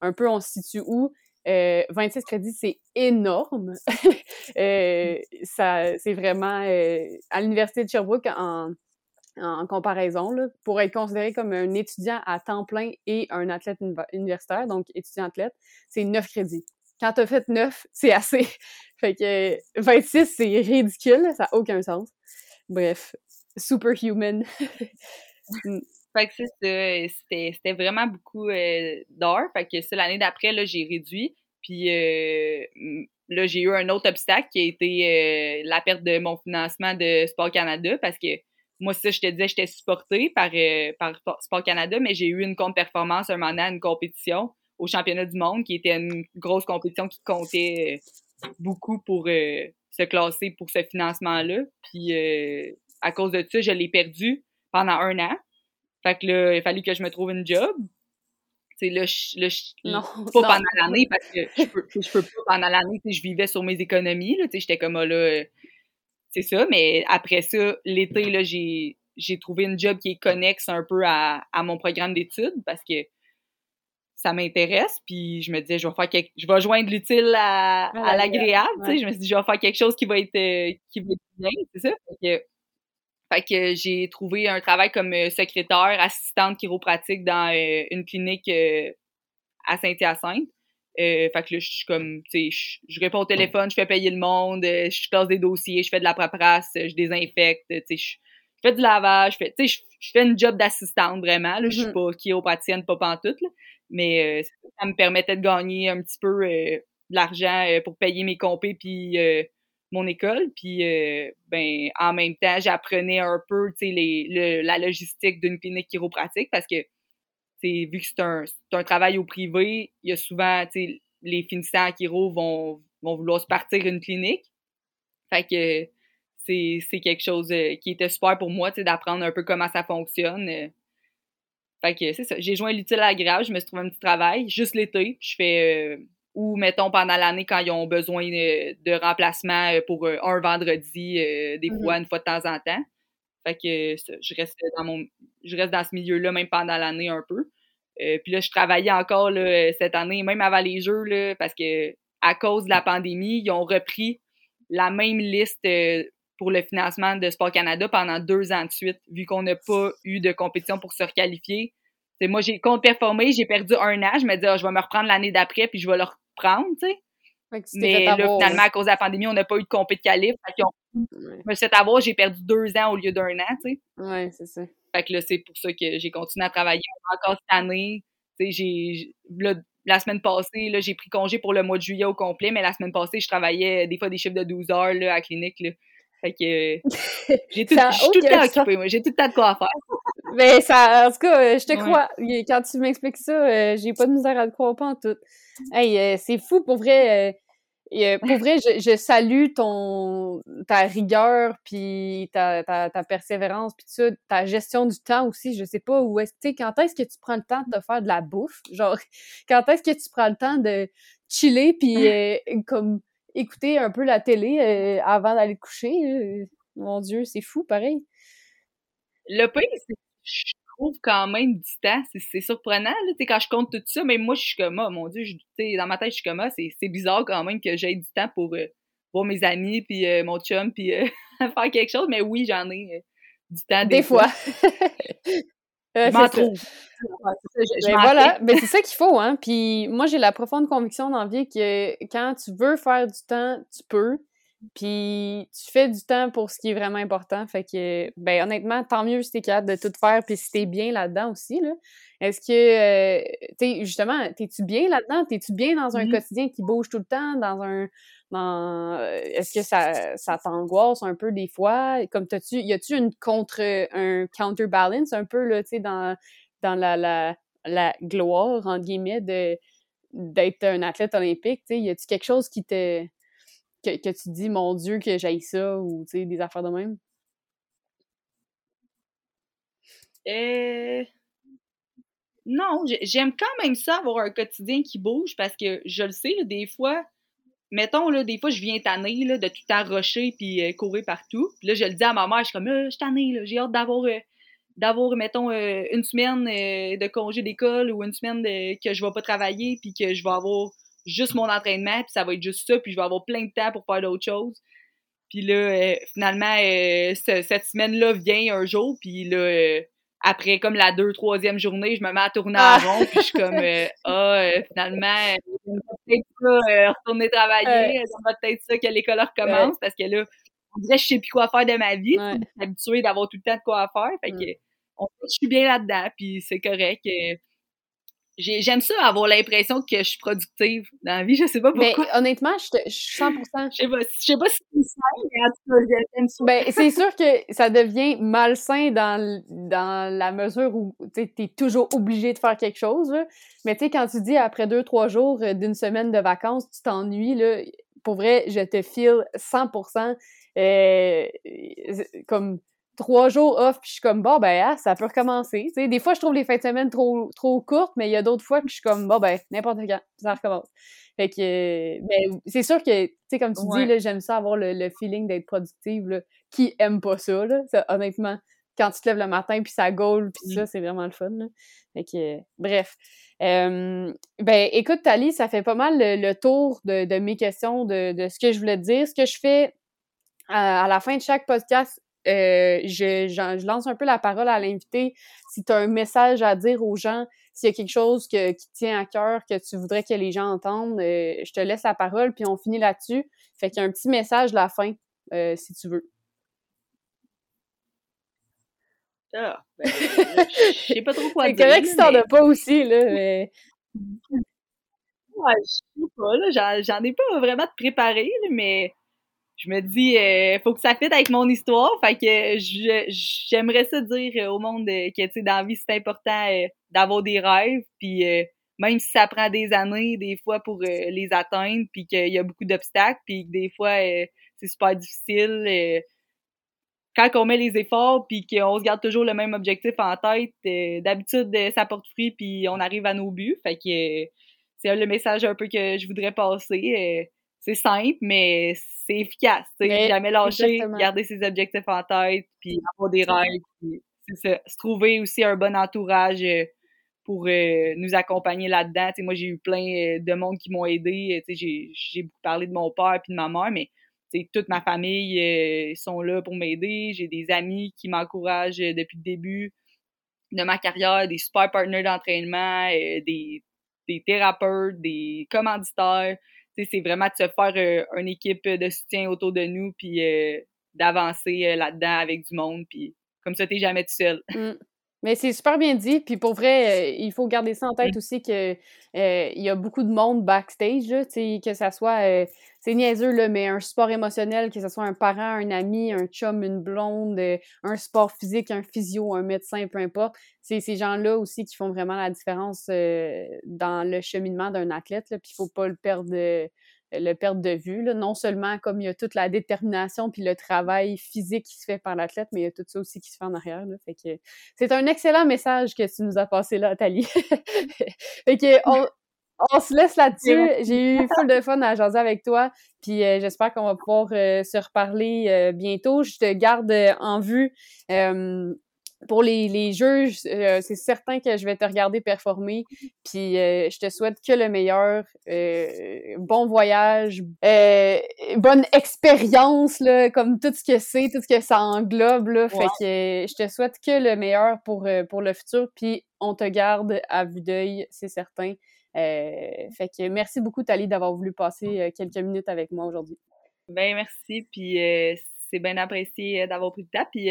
un peu on se situe où, 26 euh, crédits, c'est énorme. euh, c'est vraiment euh, à l'université de Sherbrooke en, en comparaison, là, pour être considéré comme un étudiant à temps plein et un athlète universitaire, donc étudiant-athlète, c'est 9 crédits. Quand t'as fait 9, c'est assez. fait que 26, c'est ridicule, ça n'a aucun sens. Bref, superhuman. Fait que c'était, c'était vraiment beaucoup euh, d'heures. Fait que c'est l'année d'après, là, j'ai réduit. Puis euh, là, j'ai eu un autre obstacle qui a été euh, la perte de mon financement de Sport Canada parce que moi, ça, je te disais, j'étais supportée par, par Sport Canada, mais j'ai eu une contre-performance un moment à une compétition au championnat du monde qui était une grosse compétition qui comptait beaucoup pour se classer pour ce financement-là. Puis à cause de ça, je l'ai perdu pendant un an. Fait que là, il fallait que je me trouve une job. C'est là, là non, pas pendant l'année parce que je peux, je peux pas pendant l'année, je vivais sur mes économies, là, j'étais comme ah, là, c'est ça, mais après ça, l'été, là, j'ai, j'ai trouvé une job qui est connexe un peu à, à mon programme d'études parce que ça m'intéresse, puis je me disais, je vais faire quelque... je vais joindre l'utile à, à l'agréable, tu sais, je me suis dit, je vais faire quelque chose qui va être, euh, qui va être bien, c'est ça. Fait que j'ai trouvé un travail comme euh, secrétaire, assistante chiropratique dans euh, une clinique euh, à Saint-Hyacinthe. fait que là, je suis comme, tu sais, je, réponds au téléphone, je fais payer le monde, je classe des dossiers, je fais de la paperasse, je désinfecte, tu sais, je, fais du lavage, je fais, tu sais, je, fais une job d'assistante vraiment, là, je suis mm-hmm. pas chiropraticienne, pas pantoute, là, mais ça me permettait de gagner un petit peu de l'argent pour payer mes compés puis mon école. Puis, euh, ben, en même temps, j'apprenais un peu, tu sais, les, la logistique d'une clinique chiropratique parce que, vu que c'est un, un, travail au privé, il y a souvent, tu sais, les finissants à chiro vont, vont vouloir se partir une clinique. Fait que c'est quelque chose euh, qui était super pour moi, tu sais, d'apprendre un peu comment ça fonctionne. Euh. Fait que c'est ça. J'ai joint l'utile à grave, je me suis trouvé un petit travail, juste l'été. Je fais ou mettons pendant l'année quand ils ont besoin de, remplacement euh, pour euh, un vendredi, euh, des mmh fois, une fois de temps en temps. Fait que je reste dans mon je reste dans ce milieu-là même pendant l'année un peu. puis là, je travaillais encore cette année, même avant les jeux, là, parce que à cause de la pandémie, ils ont repris la même liste pour le financement de Sport Canada pendant deux ans de suite, vu qu'on n'a pas eu de compétition pour se requalifier moi, j'ai compte performé, j'ai perdu un an. Je me dis, ah, je vais me reprendre l'année d'après, puis je vais le reprendre, tu sais. Mais là, finalement, à cause de la pandémie, on n'a pas eu de compé de calibre. Fait Je me suis fait avoir, j'ai perdu deux ans au lieu d'un an, tu sais. Ouais, c'est ça. Fait que là, c'est pour ça que j'ai continué à travailler encore cette année. Tu sais, j'ai, la semaine passée, là, j'ai pris congé pour le mois de juillet au complet, mais la semaine passée, je travaillais des fois des chiffres de 12 heures, là, à la clinique, là. Fait que j'ai tout, tout le temps occupé, moi. J'ai tout le temps de quoi faire. Mais ça, en tout cas, je te crois. Quand tu m'expliques ça, euh, j'ai pas de misère à te croire pas en tout. Hey, euh, c'est fou, pour vrai. Euh, pour vrai, je, salue ton ta rigueur, puis ta, ta, ta, persévérance, puis ça, ta gestion du temps aussi. Je sais pas où est-ce, tu sais, quand est-ce que tu prends le temps de faire de la bouffe? Genre, quand est-ce que tu prends le temps de chiller, puis comme écouter un peu la télé avant d'aller coucher? Mon Dieu, c'est fou, pareil. Le c'est je trouve quand même du temps. C'est surprenant, là, quand je compte tout ça, mais moi, je suis comme, oh, mon Dieu, dans ma tête, je suis comme, ah, c'est bizarre quand même que j'aie du temps pour euh, voir mes amis, puis euh, mon chum, puis euh, faire quelque chose, mais oui, j'en ai du temps des, fois. m'en trouve. Ben voilà, mais c'est ça qu'il faut, hein. Puis moi, j'ai la profonde conviction dans la vie que quand tu veux faire du temps, tu peux. Puis tu fais du temps pour ce qui est vraiment important. Fait que, ben honnêtement, tant mieux si t'es capable de tout faire, puis si t'es bien là-dedans aussi, là. Est-ce que, euh, tu justement, t'es-tu bien là-dedans? T'es-tu bien dans un mmh quotidien qui bouge tout le temps, dans un... Dans, euh, est-ce que ça, ça t'angoisse un peu des fois? Comme t'as-tu, y a-tu une contre, un counterbalance un peu, là, tu sais, dans, dans la, la, la gloire, entre guillemets, de, d'être un athlète olympique, tu sais, y a-tu quelque chose qui te que, que tu dis, mon Dieu, que j'aille ça, ou tu sais, des affaires de même? Euh... Non, j'aime quand même ça avoir un quotidien qui bouge parce que je le sais, des fois, mettons, là, des fois, je viens tanner là, de tout arrocher puis euh, courir partout. Puis là, je le dis à ma mère, je suis comme, euh, je suis tannée, j'ai hâte d'avoir, euh, d'avoir mettons, une semaine de congé d'école ou une semaine que je vais pas travailler puis que je vais avoir juste mon entraînement, puis ça va être juste ça, puis je vais avoir plein de temps pour faire d'autres choses. Puis là, euh, finalement, euh, cette semaine-là vient un jour, puis là, euh, après comme la deux, troisième journée, je me mets à tourner en ah! rond, puis je suis comme, ah, finalement, peut-être ça, retourner travailler, ça va peut-être ça que l'école recommence, parce que là, on dirait que je sais plus quoi faire de ma vie, je suis habituée d'avoir tout le temps de quoi faire, fait que je suis bien là-dedans, puis c'est correct j'aime ça avoir l'impression que je suis productive dans la vie, je sais pas pourquoi. Mais honnêtement, je, suis 100%. je sais pas, je sais pas si c'est ça, mais en tout cas, j'aime ça. Ben, c'est sûr que ça devient malsain dans, dans la mesure où tu es toujours obligé de faire quelque chose. Mais tu sais, quand tu dis après deux, trois jours euh, d'une semaine de vacances, tu t'ennuies, là, pour vrai, je te file 100%. Euh, comme trois jours off, puis je suis comme, bon, ben, ah, ça peut recommencer. des fois, je trouve les fins de semaine trop, trop courtes, mais il y a d'autres fois que je suis comme, bon, ben, n'importe quand, ça recommence. Fait que, mais c'est sûr que, tu sais, comme tu dis, j'aime ça avoir le, feeling d'être productive, là. Qui aime pas ça, là? honnêtement, quand tu te lèves le matin, puis ça gaule, puis ça, c'est vraiment le fun, là. Fait que, bref. ben, écoute, Tali, ça fait pas mal le, tour de, mes questions, de, ce que je voulais te dire. Ce que je fais à la fin de chaque podcast, euh, je, je, lance un peu la parole à l'invité. Si tu as un message à dire aux gens, s'il y a quelque chose que, qui tient à cœur, que tu voudrais que les gens entendent, euh, je te laisse la parole, puis on finit là-dessus. Fait qu'il y a un petit message de la fin, euh, si tu veux. Ah, ben, je sais pas trop quoi dire. C'est correct que t'en as pas aussi, là, mais... Ouais, je sais pas, là, j'en ai pas vraiment de préparé, mais je me dis euh, faut que ça fitte avec mon histoire. Fait que j'aimerais ça dire au monde euh, que tu sais dans la vie c'est important euh, d'avoir des rêves. Puis euh, même si ça prend des années des fois pour les atteindre puis qu'il y a beaucoup d'obstacles puis que des fois c'est super difficile quand on met les efforts puis qu'on se garde toujours le même objectif en tête d'habitude ça porte fruit puis on arrive à nos buts. Fait que c'est le message un peu que je voudrais passer c'est simple, mais c'est efficace. sais jamais lâcher, garder ses objectifs en tête, puis avoir des rêves. Puis, se trouver aussi un bon entourage euh, pour euh, nous accompagner là-dedans. moi, j'ai eu plein euh, de monde qui m'ont aidé. J'ai beaucoup parlé de mon père puis de ma mère, mais toute ma famille ils sont là pour m'aider. J'ai des amis qui m'encouragent depuis le début de ma carrière, des super partenaires d'entraînement, des, des thérapeutes, des commanditaires c'est vraiment de se faire euh, une équipe de soutien autour de nous, puis euh, d'avancer euh, là-dedans avec du monde, puis comme ça, t'es jamais tout seul. Mmh. Mais c'est super bien dit, puis pour vrai, il faut garder ça en tête aussi que il y a beaucoup de monde backstage, là, que ça soit, c'est niaiseux, là, mais un support émotionnel, que ce soit un parent, un ami, un chum, une blonde, un sport physique, un physio, un médecin, peu importe, c'est ces gens-là aussi qui font vraiment la différence dans le cheminement d'un athlète, puis il faut pas le perdre le perdre de vue. Là. Non seulement comme il y a toute la détermination puis le travail physique qui se fait par l'athlète, mais il y a tout ça aussi qui se fait en arrière. Là. Fait que c'est un excellent message que tu nous as passé là, Thalie. fait que on, on se laisse là-dessus. J'ai eu full de fun à jaser avec toi. Puis euh, j'espère qu'on va pouvoir euh, se reparler euh, bientôt. Je te garde en vue pour les, les jeux, euh, c'est certain que je vais te regarder performer. Puis euh, je te souhaite que le meilleur. Euh, bon voyage, bonne expérience, là, comme tout ce que c'est, tout ce que ça englobe. Là, Fait que je te souhaite que le meilleur pour, pour le futur. Puis on te garde à vue d'œil, c'est certain. fait que merci beaucoup, Tali, d'avoir voulu passer quelques minutes avec moi aujourd'hui. Ben merci, puis c'est bien apprécié d'avoir pris le temps, puis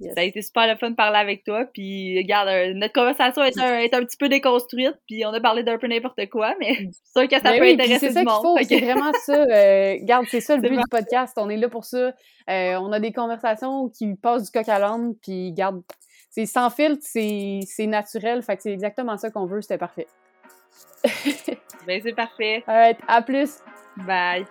ça a été super le fun de parler avec toi. Puis, regarde, euh, notre conversation est un, est un, petit peu déconstruite. Puis, on a parlé d'un peu n'importe quoi, mais c'est sûr que ça peut intéresser du monde. C'est vraiment ça. Euh, regarde, c'est ça le but du podcast. On est là pour ça. Euh, on a des conversations qui passent du coq à l'âne. Puis, regarde, c'est sans filtre, c'est naturel. Fait que c'est exactement ça qu'on veut. C'était parfait. ben, c'est parfait. Alright, à plus. Bye.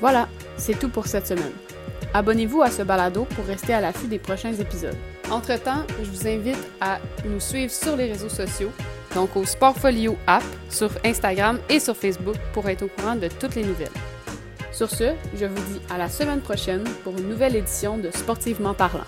Voilà, c'est tout pour cette semaine. Abonnez-vous à ce balado pour rester à l'affût des prochains épisodes. Entre-temps, je vous invite à nous suivre sur les réseaux sociaux, donc au Sportfolio App, sur Instagram et sur Facebook pour être au courant de toutes les nouvelles. Sur ce, je vous dis à la semaine prochaine pour une nouvelle édition de Sportivement parlant.